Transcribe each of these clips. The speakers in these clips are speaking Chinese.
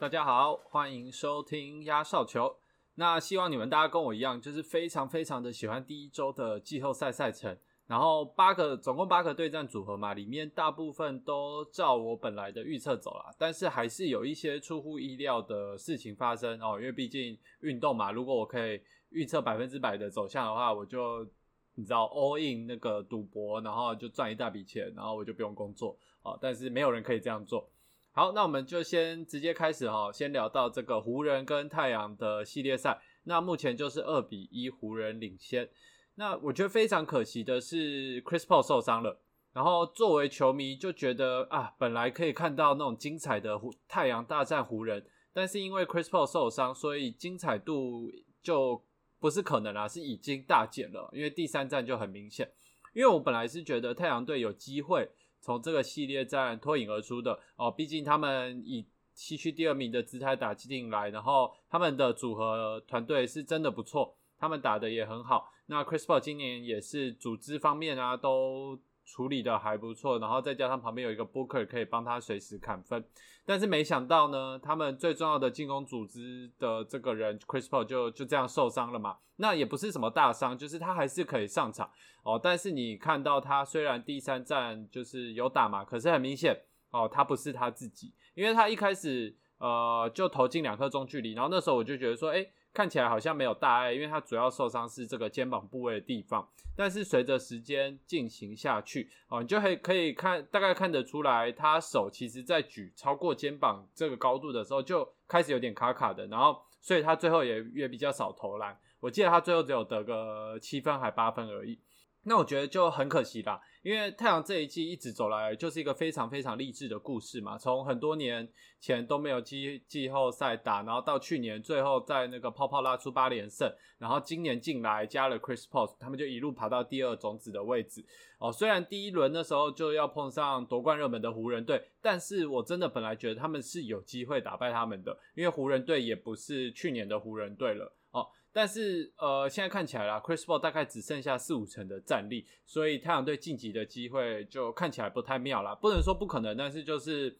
大家好，欢迎收听压哨球。那希望你们大家跟我一样，就是非常非常的喜欢第一周的季后赛赛程。然后八个总共八个对战组合嘛，里面大部分都照我本来的预测走了，但是还是有一些出乎意料的事情发生哦。因为毕竟运动嘛，如果我可以预测百分之百的走向的话，我就你知道 all in 那个赌博，然后就赚一大笔钱，然后我就不用工作哦。但是没有人可以这样做。好，那我们就先直接开始哈，先聊到这个湖人跟太阳的系列赛。那目前就是二比一，湖人领先。那我觉得非常可惜的是，Chris Paul 受伤了。然后作为球迷就觉得啊，本来可以看到那种精彩的湖太阳大战湖人，但是因为 Chris Paul 受伤，所以精彩度就不是可能啦，是已经大减了。因为第三战就很明显，因为我本来是觉得太阳队有机会从这个系列战脱颖而出的哦，毕竟他们以西区第二名的姿态打进来，然后他们的组合团队是真的不错。他们打的也很好，那 Chris Paul 今年也是组织方面啊都处理的还不错，然后再加上旁边有一个 Booker 可以帮他随时砍分，但是没想到呢，他们最重要的进攻组织的这个人 Chris Paul 就就这样受伤了嘛，那也不是什么大伤，就是他还是可以上场。哦，但是你看到他虽然第三战就是有打嘛，可是很明显哦，他不是他自己，因为他一开始呃就投进两颗中距离，然后那时候我就觉得说，哎。看起来好像没有大碍，因为他主要受伤是这个肩膀部位的地方。但是随着时间进行下去，哦，你就可以可以看大概看得出来，他手其实在举超过肩膀这个高度的时候，就开始有点卡卡的。然后，所以他最后也也比较少投篮。我记得他最后只有得个七分还八分而已。那我觉得就很可惜啦，因为太阳这一季一直走来就是一个非常非常励志的故事嘛。从很多年前都没有季季后赛打，然后到去年最后在那个泡泡拉出八连胜，然后今年进来加了 Chris Paul，他们就一路爬到第二种子的位置。哦，虽然第一轮的时候就要碰上夺冠热门的湖人队，但是我真的本来觉得他们是有机会打败他们的，因为湖人队也不是去年的湖人队了。哦。但是，呃，现在看起来啦，Chris Paul 大概只剩下四五成的战力，所以太阳队晋级的机会就看起来不太妙啦。不能说不可能，但是就是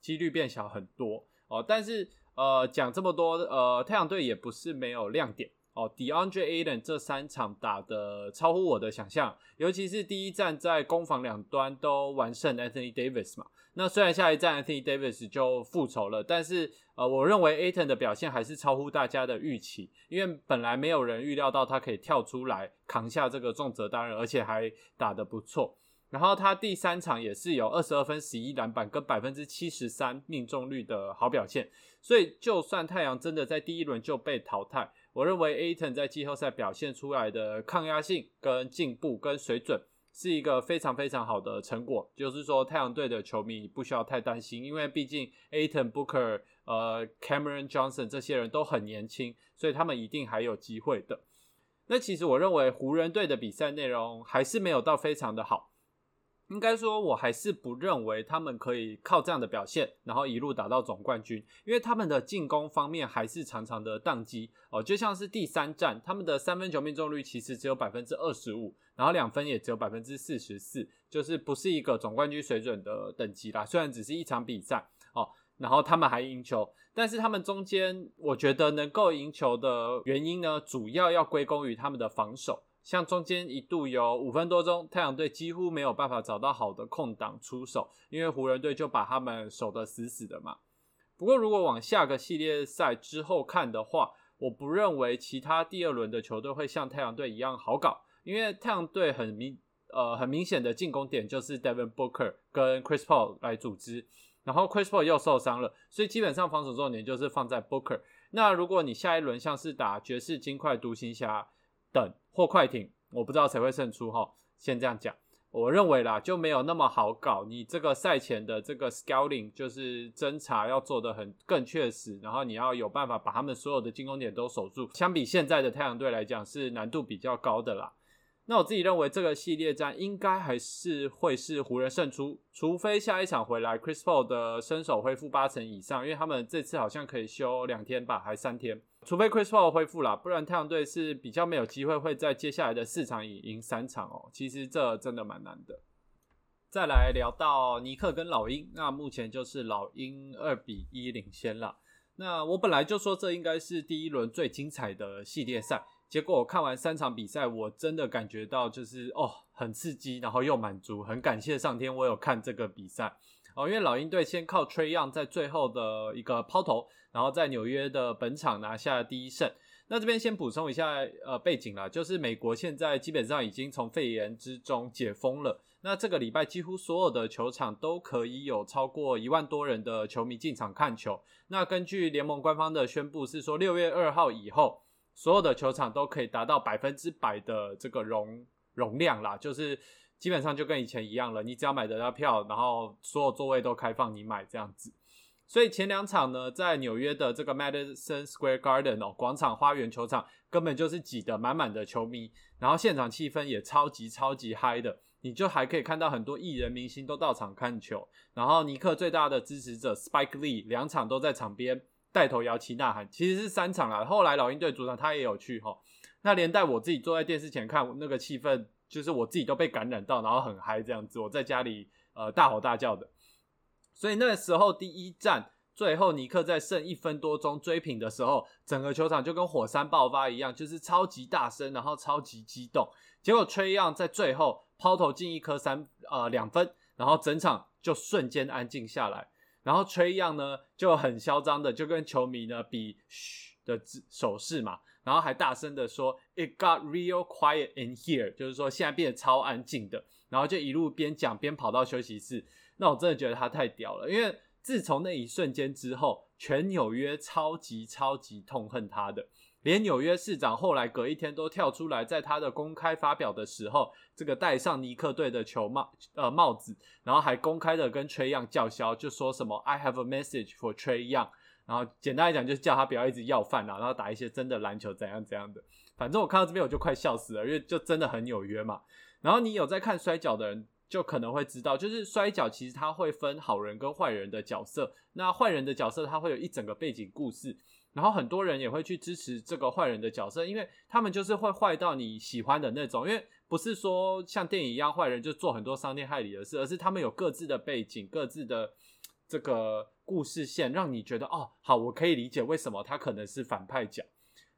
几率变小很多哦。但是，呃，讲这么多，呃，太阳队也不是没有亮点。哦，DeAndre Ayton 这三场打的超乎我的想象，尤其是第一站在攻防两端都完胜 Anthony Davis 嘛。那虽然下一站 Anthony Davis 就复仇了，但是呃，我认为 Aton 的表现还是超乎大家的预期，因为本来没有人预料到他可以跳出来扛下这个重责大任，而且还打得不错。然后他第三场也是有二十二分、十一篮板跟百分之七十三命中率的好表现，所以就算太阳真的在第一轮就被淘汰。我认为 a t o n 在季后赛表现出来的抗压性、跟进步、跟水准，是一个非常非常好的成果。就是说，太阳队的球迷不需要太担心，因为毕竟 a t o n Booker、呃 Cameron Johnson 这些人都很年轻，所以他们一定还有机会的。那其实我认为湖人队的比赛内容还是没有到非常的好。应该说，我还是不认为他们可以靠这样的表现，然后一路打到总冠军，因为他们的进攻方面还是常常的宕机哦，就像是第三战，他们的三分球命中率其实只有百分之二十五，然后两分也只有百分之四十四，就是不是一个总冠军水准的等级啦。虽然只是一场比赛哦，然后他们还赢球，但是他们中间，我觉得能够赢球的原因呢，主要要归功于他们的防守。像中间一度有五分多钟，太阳队几乎没有办法找到好的空档出手，因为湖人队就把他们守得死死的嘛。不过如果往下个系列赛之后看的话，我不认为其他第二轮的球队会像太阳队一样好搞，因为太阳队很明呃很明显的进攻点就是 Devin Booker 跟 Chris Paul 来组织，然后 Chris Paul 又受伤了，所以基本上防守重点就是放在 Booker。那如果你下一轮像是打爵士、金块、独行侠。等或快艇，我不知道谁会胜出哈。先这样讲，我认为啦就没有那么好搞。你这个赛前的这个 scouting 就是侦查要做的很更确实，然后你要有办法把他们所有的进攻点都守住。相比现在的太阳队来讲，是难度比较高的啦。那我自己认为这个系列战应该还是会是湖人胜出，除非下一场回来 Chris Paul 的身手恢复八成以上，因为他们这次好像可以休两天吧，还三天。除非 Chris Paul 恢复了，不然太阳队是比较没有机会会在接下来的四场赢赢三场哦。其实这真的蛮难的。再来聊到尼克跟老鹰，那目前就是老鹰二比一领先了。那我本来就说这应该是第一轮最精彩的系列赛，结果我看完三场比赛，我真的感觉到就是哦，很刺激，然后又满足，很感谢上天，我有看这个比赛哦，因为老鹰队先靠 Trey Young 在最后的一个抛投，然后在纽约的本场拿下第一胜。那这边先补充一下，呃，背景啦，就是美国现在基本上已经从肺炎之中解封了。那这个礼拜几乎所有的球场都可以有超过一万多人的球迷进场看球。那根据联盟官方的宣布是说，六月二号以后，所有的球场都可以达到百分之百的这个容容量啦，就是基本上就跟以前一样了。你只要买得到票，然后所有座位都开放你买这样子。所以前两场呢，在纽约的这个 Madison Square Garden 哦广场花园球场，根本就是挤得满满的球迷，然后现场气氛也超级超级嗨的，你就还可以看到很多艺人明星都到场看球，然后尼克最大的支持者 Spike Lee 两场都在场边带头摇旗呐喊，其实是三场啦，后来老鹰队主场他也有去哈，那连带我自己坐在电视前看那个气氛，就是我自己都被感染到，然后很嗨这样子，我在家里呃大吼大叫的。所以那时候第一站最后尼克在剩一分多钟追平的时候，整个球场就跟火山爆发一样，就是超级大声，然后超级激动。结果崔样在最后抛投进一颗三呃两分，然后整场就瞬间安静下来。然后崔样呢就很嚣张的就跟球迷呢比嘘的手势嘛，然后还大声的说 “It got real quiet in here”，就是说现在变得超安静的。然后就一路边讲边跑到休息室。那我真的觉得他太屌了，因为自从那一瞬间之后，全纽约超级超级痛恨他的，连纽约市长后来隔一天都跳出来，在他的公开发表的时候，这个戴上尼克队的球帽呃帽子，然后还公开的跟 Trey Young 叫嚣，就说什么 I have a message for Trey Young，然后简单来讲就是叫他不要一直要饭啊，然后打一些真的篮球怎样怎样的，反正我看到这边我就快笑死了，因为就真的很纽约嘛。然后你有在看摔跤的人。就可能会知道，就是摔跤其实它会分好人跟坏人的角色。那坏人的角色，它会有一整个背景故事，然后很多人也会去支持这个坏人的角色，因为他们就是会坏到你喜欢的那种。因为不是说像电影一样，坏人就做很多伤天害理的事，而是他们有各自的背景、各自的这个故事线，让你觉得哦，好，我可以理解为什么他可能是反派角。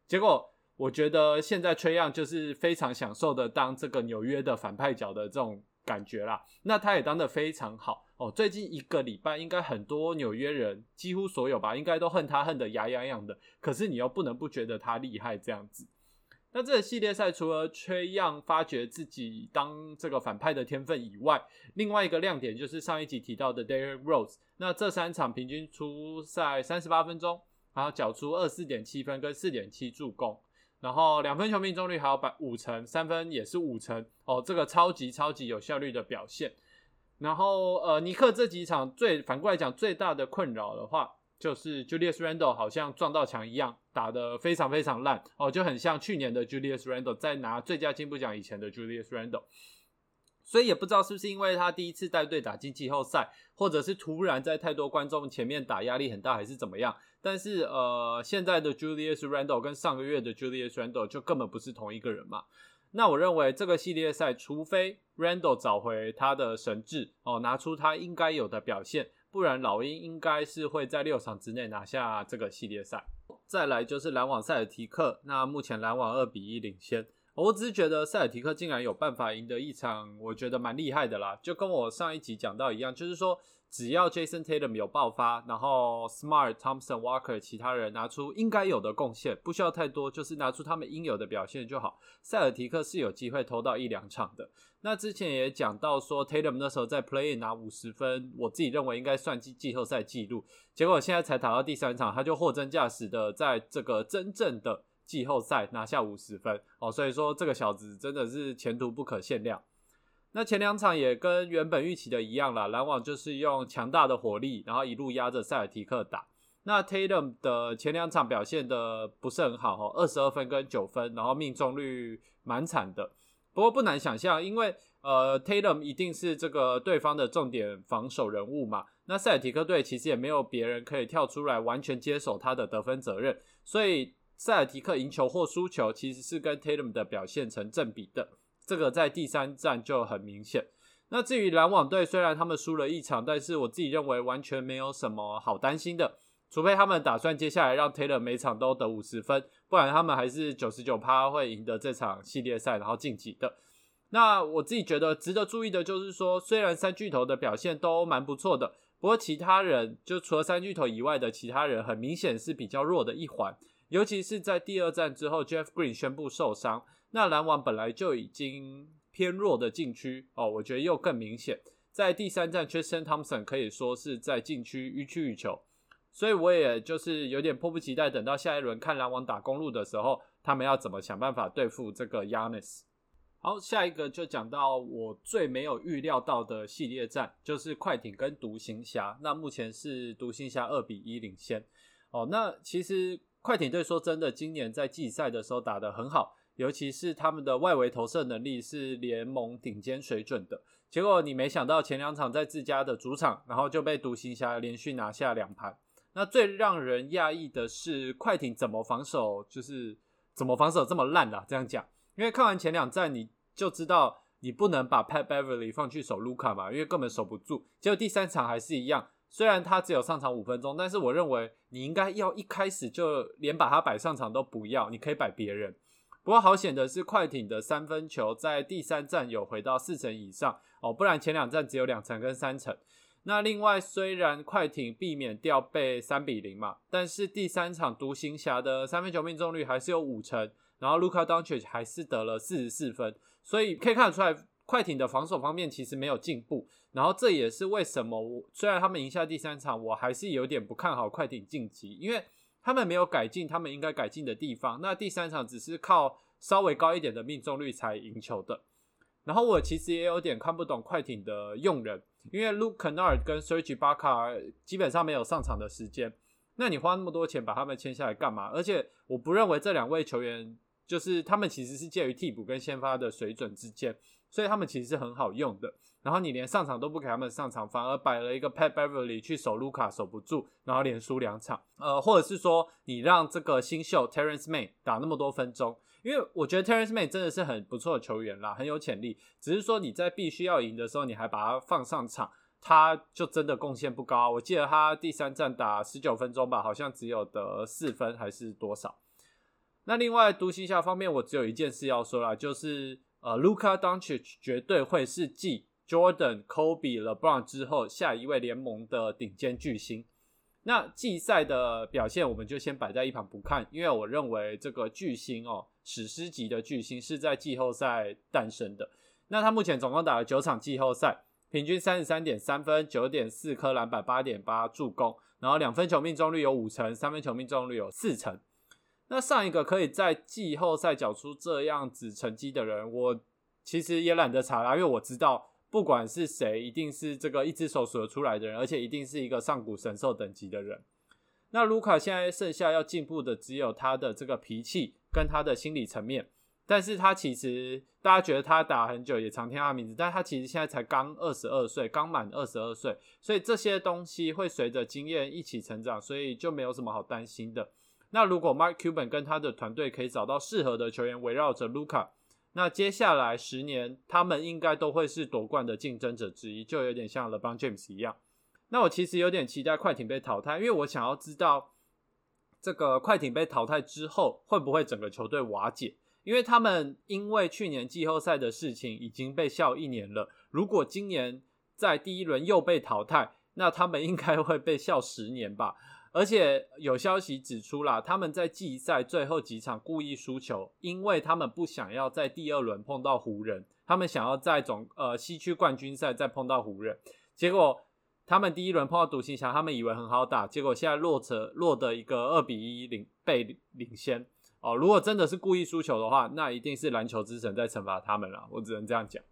结果我觉得现在崔样就是非常享受的当这个纽约的反派角的这种。感觉啦，那他也当得非常好哦。最近一个礼拜，应该很多纽约人，几乎所有吧，应该都恨他恨得牙痒痒的。可是你又不能不觉得他厉害这样子。那这个系列赛除了崔样发掘自己当这个反派的天分以外，另外一个亮点就是上一集提到的 Derek Rose。那这三场平均出赛三十八分钟，然后缴出二四点七分跟四点七助攻。然后两分球命中率还有百五成，三分也是五成哦，这个超级超级有效率的表现。然后呃，尼克这几场最反过来讲最大的困扰的话，就是 Julius Randle 好像撞到墙一样，打得非常非常烂哦，就很像去年的 Julius Randle 在拿最佳进步奖以前的 Julius Randle。所以也不知道是不是因为他第一次带队打进季后赛，或者是突然在太多观众前面打压力很大，还是怎么样？但是呃，现在的 Julius Randle 跟上个月的 Julius Randle 就根本不是同一个人嘛。那我认为这个系列赛，除非 Randle 找回他的神智哦，拿出他应该有的表现，不然老鹰应该是会在六场之内拿下这个系列赛。再来就是篮网塞尔提克，那目前篮网二比一领先。我只是觉得塞尔提克竟然有办法赢得一场，我觉得蛮厉害的啦。就跟我上一集讲到一样，就是说只要 Jason Tatum 有爆发，然后 Smart、Thompson、Walker 其他人拿出应该有的贡献，不需要太多，就是拿出他们应有的表现就好。塞尔提克是有机会偷到一两场的。那之前也讲到说 Tatum 那时候在 Play 拿五十分，我自己认为应该算季季后赛纪录。结果现在才打到第三场，他就货真价实的在这个真正的。季后赛拿下五十分哦，所以说这个小子真的是前途不可限量。那前两场也跟原本预期的一样啦，篮网就是用强大的火力，然后一路压着塞尔提克打。那 Tatum 的前两场表现的不是很好哦，二十二分跟九分，然后命中率蛮惨的。不过不难想象，因为呃 Tatum 一定是这个对方的重点防守人物嘛。那塞尔提克队其实也没有别人可以跳出来完全接手他的得分责任，所以。塞尔提克赢球或输球，其实是跟 Tatum 的表现成正比的，这个在第三战就很明显。那至于篮网队，虽然他们输了一场，但是我自己认为完全没有什么好担心的。除非他们打算接下来让 Taylor 每场都得五十分，不然他们还是九十九趴会赢得这场系列赛，然后晋级的。那我自己觉得值得注意的就是说，虽然三巨头的表现都蛮不错的，不过其他人就除了三巨头以外的其他人，很明显是比较弱的一环。尤其是在第二战之后，Jeff Green 宣布受伤，那篮网本来就已经偏弱的禁区哦，我觉得又更明显。在第三战，Tristan Thompson 可以说是在禁区予取予求，所以我也就是有点迫不及待，等到下一轮看篮网打公路的时候，他们要怎么想办法对付这个 Yanis。好，下一个就讲到我最没有预料到的系列战，就是快艇跟独行侠。那目前是独行侠二比一领先。哦，那其实快艇队说真的，今年在季赛的时候打得很好，尤其是他们的外围投射能力是联盟顶尖水准的。结果你没想到前两场在自家的主场，然后就被独行侠连续拿下两盘。那最让人讶异的是，快艇怎么防守，就是怎么防守这么烂啦？这样讲。因为看完前两站，你就知道你不能把 Pat Beverly 放去守卢卡嘛，因为根本守不住。结果第三场还是一样，虽然他只有上场五分钟，但是我认为你应该要一开始就连把他摆上场都不要，你可以摆别人。不过好险的是，快艇的三分球在第三站有回到四成以上哦，不然前两站只有两成跟三成。那另外，虽然快艇避免掉被三比零嘛，但是第三场独行侠的三分球命中率还是有五成。然后 Luka Doncic 还是得了四十四分，所以可以看得出来，快艇的防守方面其实没有进步。然后这也是为什么我虽然他们赢下第三场，我还是有点不看好快艇晋级，因为他们没有改进他们应该改进的地方。那第三场只是靠稍微高一点的命中率才赢球的。然后我其实也有点看不懂快艇的用人，因为 Luke Kennard 跟 Serge Ibaka 基本上没有上场的时间，那你花那么多钱把他们签下来干嘛？而且我不认为这两位球员。就是他们其实是介于替补跟先发的水准之间，所以他们其实是很好用的。然后你连上场都不给他们上场，反而摆了一个 Pat Beverly 去守卢卡守不住，然后连输两场。呃，或者是说你让这个新秀 Terrence May 打那么多分钟，因为我觉得 Terrence May 真的是很不错的球员啦，很有潜力。只是说你在必须要赢的时候，你还把他放上场，他就真的贡献不高。我记得他第三站打十九分钟吧，好像只有得四分还是多少。那另外独行侠方面，我只有一件事要说啦，就是呃，Luka Doncic 绝对会是继 Jordan、Kobe、LeBron 之后下一位联盟的顶尖巨星。那季赛的表现我们就先摆在一旁不看，因为我认为这个巨星哦，史诗级的巨星是在季后赛诞生的。那他目前总共打了九场季后赛，平均三十三点三分、九点四颗篮板、八点八助攻，然后两分球命中率有五成，三分球命中率有四成。那上一个可以在季后赛缴出这样子成绩的人，我其实也懒得查了，因为我知道不管是谁，一定是这个一只手数得出来的人，而且一定是一个上古神兽等级的人。那卢卡现在剩下要进步的只有他的这个脾气跟他的心理层面，但是他其实大家觉得他打很久也常听他名字，但他其实现在才刚二十二岁，刚满二十二岁，所以这些东西会随着经验一起成长，所以就没有什么好担心的。那如果 Mark Cuban 跟他的团队可以找到适合的球员围绕着 Luca，那接下来十年他们应该都会是夺冠的竞争者之一，就有点像 LeBron James 一样。那我其实有点期待快艇被淘汰，因为我想要知道这个快艇被淘汰之后会不会整个球队瓦解，因为他们因为去年季后赛的事情已经被笑一年了，如果今年在第一轮又被淘汰，那他们应该会被笑十年吧。而且有消息指出啦，他们在季赛最后几场故意输球，因为他们不想要在第二轮碰到湖人，他们想要在总呃西区冠军赛再碰到湖人。结果他们第一轮碰到独行侠，他们以为很好打，结果现在落成落得一个二比一领被领先哦。如果真的是故意输球的话，那一定是篮球之神在惩罚他们了，我只能这样讲。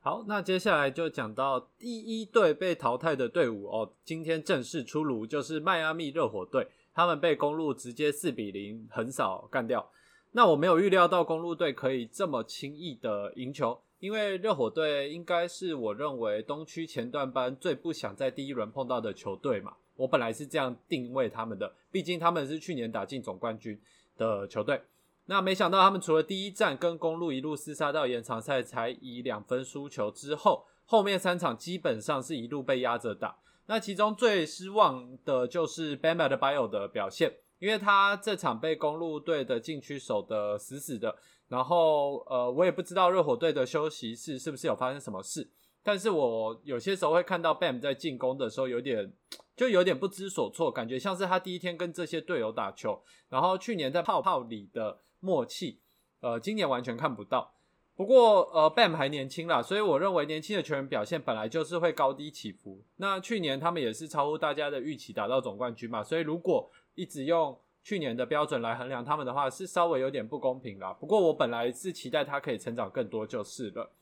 好，那接下来就讲到第一队被淘汰的队伍哦，今天正式出炉，就是迈阿密热火队，他们被公路直接四比零横扫干掉。那我没有预料到公路队可以这么轻易的赢球，因为热火队应该是我认为东区前段班最不想在第一轮碰到的球队嘛，我本来是这样定位他们的，毕竟他们是去年打进总冠军的球队。那没想到，他们除了第一战跟公路一路厮杀到延长赛才以两分输球之后，后面三场基本上是一路被压着打。那其中最失望的就是 Bam Adebayo 的表现，因为他这场被公路队的禁区守得死死的。然后呃，我也不知道热火队的休息室是不是有发生什么事，但是我有些时候会看到 Bam 在进攻的时候有点就有点不知所措，感觉像是他第一天跟这些队友打球，然后去年在泡泡里的默契，呃，今年完全看不到。不过，呃，Bam 还年轻啦，所以我认为年轻的球员表现本来就是会高低起伏。那去年他们也是超乎大家的预期，打到总冠军嘛。所以如果一直用去年的标准来衡量他们的话，是稍微有点不公平啦。不过我本来是期待他可以成长更多就是了。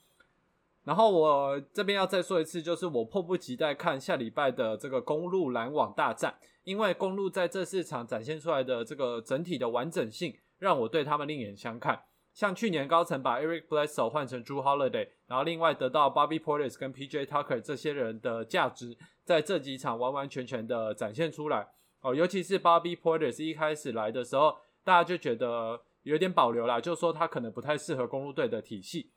然后我这边要再说一次，就是我迫不及待看下礼拜的这个公路篮网大战，因为公路在这四场展现出来的这个整体的完整性，让我对他们另眼相看。像去年高层把 Eric Bledsoe 换成朱 Holiday，然后另外得到 Bobby Portis 跟 PJ Tucker 这些人的价值，在这几场完完全全的展现出来哦。尤其是 Bobby Porter 是一开始来的时候，大家就觉得有点保留啦，就说他可能不太适合公路队的体系。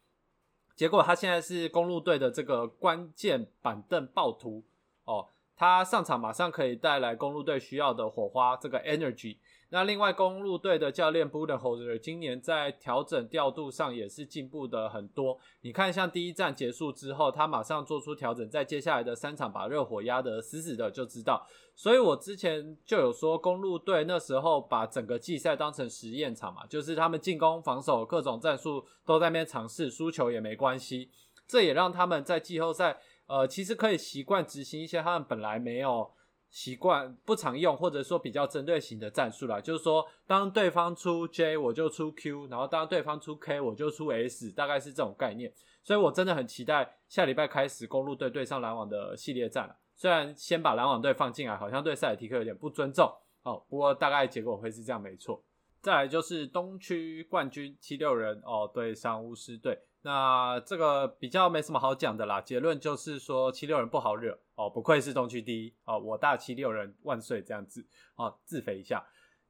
结果他现在是公路队的这个关键板凳暴徒哦，他上场马上可以带来公路队需要的火花，这个 energy。那另外，公路队的教练 Budenholzer 今年在调整调度上也是进步的很多。你看，像第一站结束之后，他马上做出调整，在接下来的三场把热火压得死死的，就知道。所以我之前就有说，公路队那时候把整个季赛当成实验场嘛，就是他们进攻、防守各种战术都在那边尝试，输球也没关系。这也让他们在季后赛，呃，其实可以习惯执行一些他们本来没有。习惯不常用，或者说比较针对型的战术啦，就是说，当对方出 J，我就出 Q，然后当对方出 K，我就出 S，大概是这种概念。所以我真的很期待下礼拜开始公路队对上篮网的系列战虽然先把篮网队放进来，好像对塞尔提克有点不尊重哦，不过大概结果会是这样，没错。再来就是东区冠军七六人哦，对上巫师队。那这个比较没什么好讲的啦，结论就是说七六人不好惹哦，不愧是东区第一哦，我大七六人万岁这样子哦，自肥一下。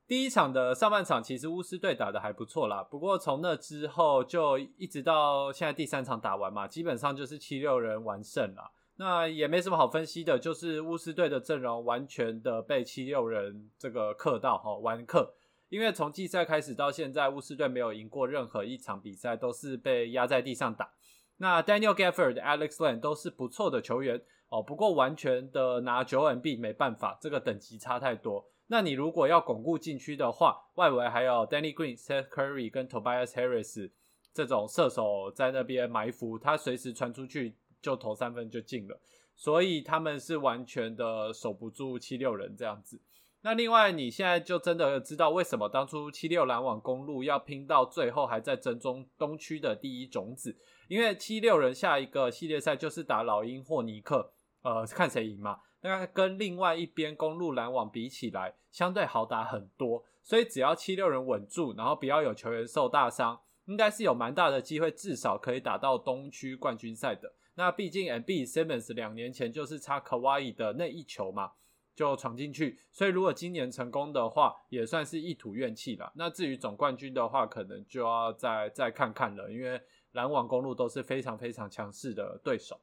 第一场的上半场其实巫师队打的还不错啦，不过从那之后就一直到现在第三场打完嘛，基本上就是七六人完胜了。那也没什么好分析的，就是巫师队的阵容完全的被七六人这个克到哈，完克。因为从季赛开始到现在，巫师队没有赢过任何一场比赛，都是被压在地上打。那 Daniel Gafford、Alex Len 都是不错的球员哦，不过完全的拿九 NB 没办法，这个等级差太多。那你如果要巩固禁区的话，外围还有 Danny Green、Seth Curry 跟 Tobias Harris 这种射手在那边埋伏，他随时传出去就投三分就进了，所以他们是完全的守不住七六人这样子。那另外，你现在就真的知道为什么当初七六篮网公路要拼到最后，还在争中东区的第一种子？因为七六人下一个系列赛就是打老鹰或尼克，呃，看谁赢嘛。那跟另外一边公路篮网比起来，相对好打很多。所以只要七六人稳住，然后不要有球员受大伤，应该是有蛮大的机会，至少可以打到东区冠军赛的。那毕竟 M B Simmons 两年前就是差 Kawhi 的那一球嘛。就闯进去，所以如果今年成功的话，也算是一吐怨气了。那至于总冠军的话，可能就要再再看看了，因为篮网公路都是非常非常强势的对手。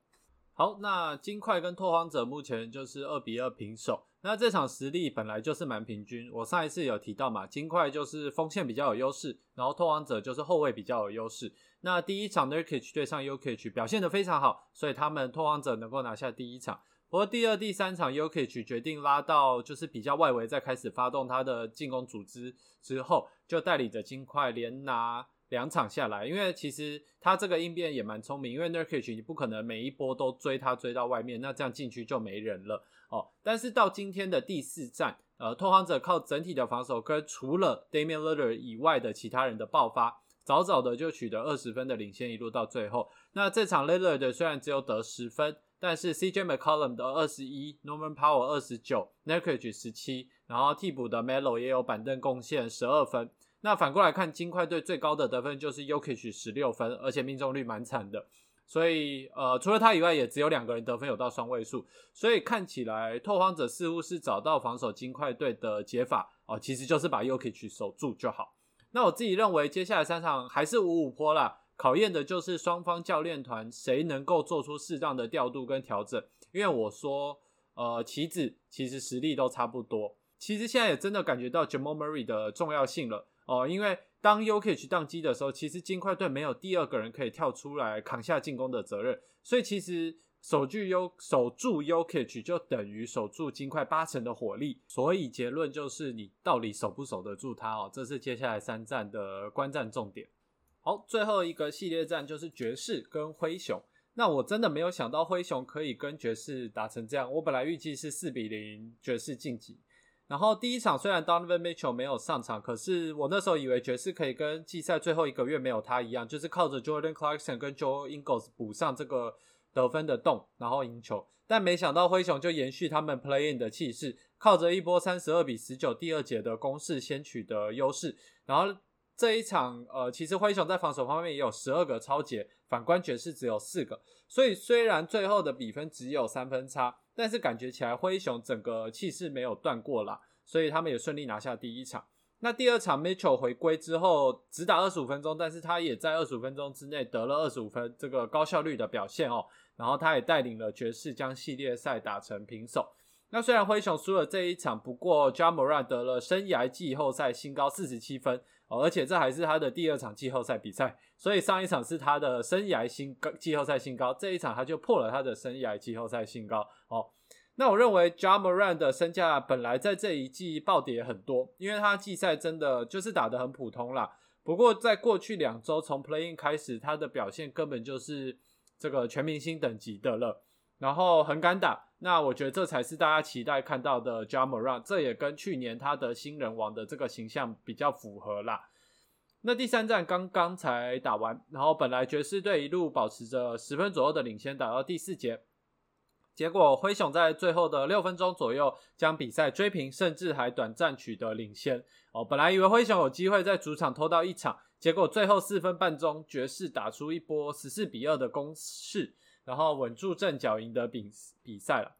好，那金块跟拓荒者目前就是二比二平手。那这场实力本来就是蛮平均。我上一次有提到嘛，金块就是锋线比较有优势，然后拓荒者就是后卫比较有优势。那第一场 Nurkic 对上 Ukich 表现的非常好，所以他们拓荒者能够拿下第一场。不过第二、第三场 u k i c 决定拉到就是比较外围，再开始发动他的进攻组织之后，就带领着金块连拿两场下来。因为其实他这个应变也蛮聪明，因为 Nurkic 你不可能每一波都追他追到外面，那这样禁区就没人了哦。但是到今天的第四战，呃，拓荒者靠整体的防守跟除了 Damian Lillard 以外的其他人的爆发，早早的就取得二十分的领先，一路到最后。那这场 Lillard 虽然只有得十分。但是 CJ McCollum 的二十一，Norman Powell 二十九，Nurkic 十七，然后替补的 Melo 也有板凳贡献十二分。那反过来看，金块队最高的得分就是 Yokich 十六分，而且命中率蛮惨的。所以呃，除了他以外，也只有两个人得分有到双位数。所以看起来拓荒者似乎是找到防守金块队的解法哦，其实就是把 Yokich 守住就好。那我自己认为，接下来三场还是五五坡啦。考验的就是双方教练团谁能够做出适当的调度跟调整。因为我说，呃棋子其实实力都差不多。其实现在也真的感觉到 Jamal Murray 的重要性了哦，因为当 Yokich 宕机的时候，其实金块队没有第二个人可以跳出来扛下进攻的责任，所以其实守住 U 守住 Yokich 就等于守住金块八成的火力。所以结论就是你到底守不守得住他哦，这是接下来三战的观战重点。好，最后一个系列战就是爵士跟灰熊。那我真的没有想到灰熊可以跟爵士打成这样，我本来预计是四比零爵士晋级。然后第一场虽然 Donovan Mitchell 没有上场，可是我那时候以为爵士可以跟季赛最后一个月没有他一样，就是靠着 Jordan Clarkson 跟 Joe Ingles 补上这个得分的洞，然后赢球。但没想到灰熊就延续他们 Play In 的气势，靠着一波三十二比十九第二节的攻势先取得优势。然后这一场，呃，其实灰熊在防守方面也有十二个超节，反观爵士只有四个。所以虽然最后的比分只有三分差。但是感觉起来灰熊整个气势没有断过啦，所以他们也顺利拿下第一场。那第二场 Mitchell 回归之后只打二十五分钟，但是他也在二十五分钟之内得了二十五分，这个高效率的表现哦。然后他也带领了爵士将系列赛打成平手。那虽然灰熊输了这一场，不过 Jamoran 得了生涯季后赛新高四十七分。而且这还是他的第二场季后赛比赛，所以上一场是他的生涯新高季后赛新高，这一场他就破了他的生涯季后赛新高。哦，那我认为 Jamoran 的身价本来在这一季暴跌很多，因为他季赛真的就是打得很普通啦。不过在过去两周从 Playing 开始，他的表现根本就是这个全明星等级的了。然后很敢打，那我觉得这才是大家期待看到的 Jamoran，这也跟去年他的新人王的这个形象比较符合啦。那第三战刚刚才打完，然后本来爵士队一路保持着十分左右的领先，打到第四节，结果灰熊在最后的六分钟左右将比赛追平，甚至还短暂取得领先。哦，本来以为灰熊有机会在主场偷到一场，结果最后四分半钟，爵士打出一波十四比二的攻势。然后稳住阵脚赢得比比赛了，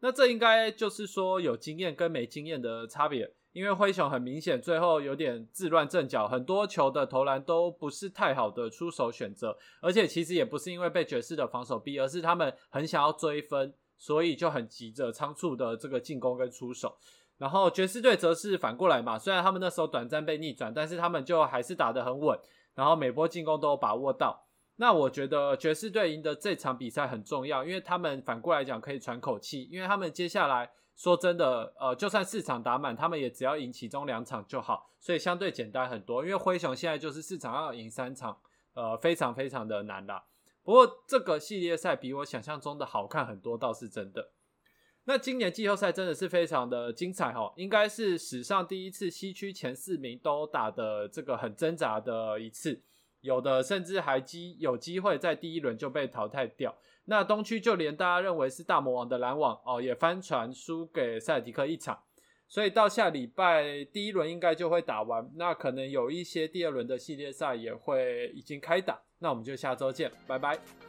那这应该就是说有经验跟没经验的差别。因为灰熊很明显最后有点自乱阵脚，很多球的投篮都不是太好的出手选择，而且其实也不是因为被爵士的防守逼，而是他们很想要追分，所以就很急着仓促的这个进攻跟出手。然后爵士队则是反过来嘛，虽然他们那时候短暂被逆转，但是他们就还是打得很稳，然后每波进攻都有把握到。那我觉得爵士队赢得这场比赛很重要，因为他们反过来讲可以喘口气，因为他们接下来说真的，呃，就算四场打满，他们也只要赢其中两场就好，所以相对简单很多。因为灰熊现在就是四场要赢三场，呃，非常非常的难啦。不过这个系列赛比我想象中的好看很多，倒是真的。那今年季后赛真的是非常的精彩哈，应该是史上第一次西区前四名都打的这个很挣扎的一次。有的甚至还机有机会在第一轮就被淘汰掉。那东区就连大家认为是大魔王的篮网哦，也翻船输给塞尔迪克一场。所以到下礼拜第一轮应该就会打完，那可能有一些第二轮的系列赛也会已经开打。那我们就下周见，拜拜。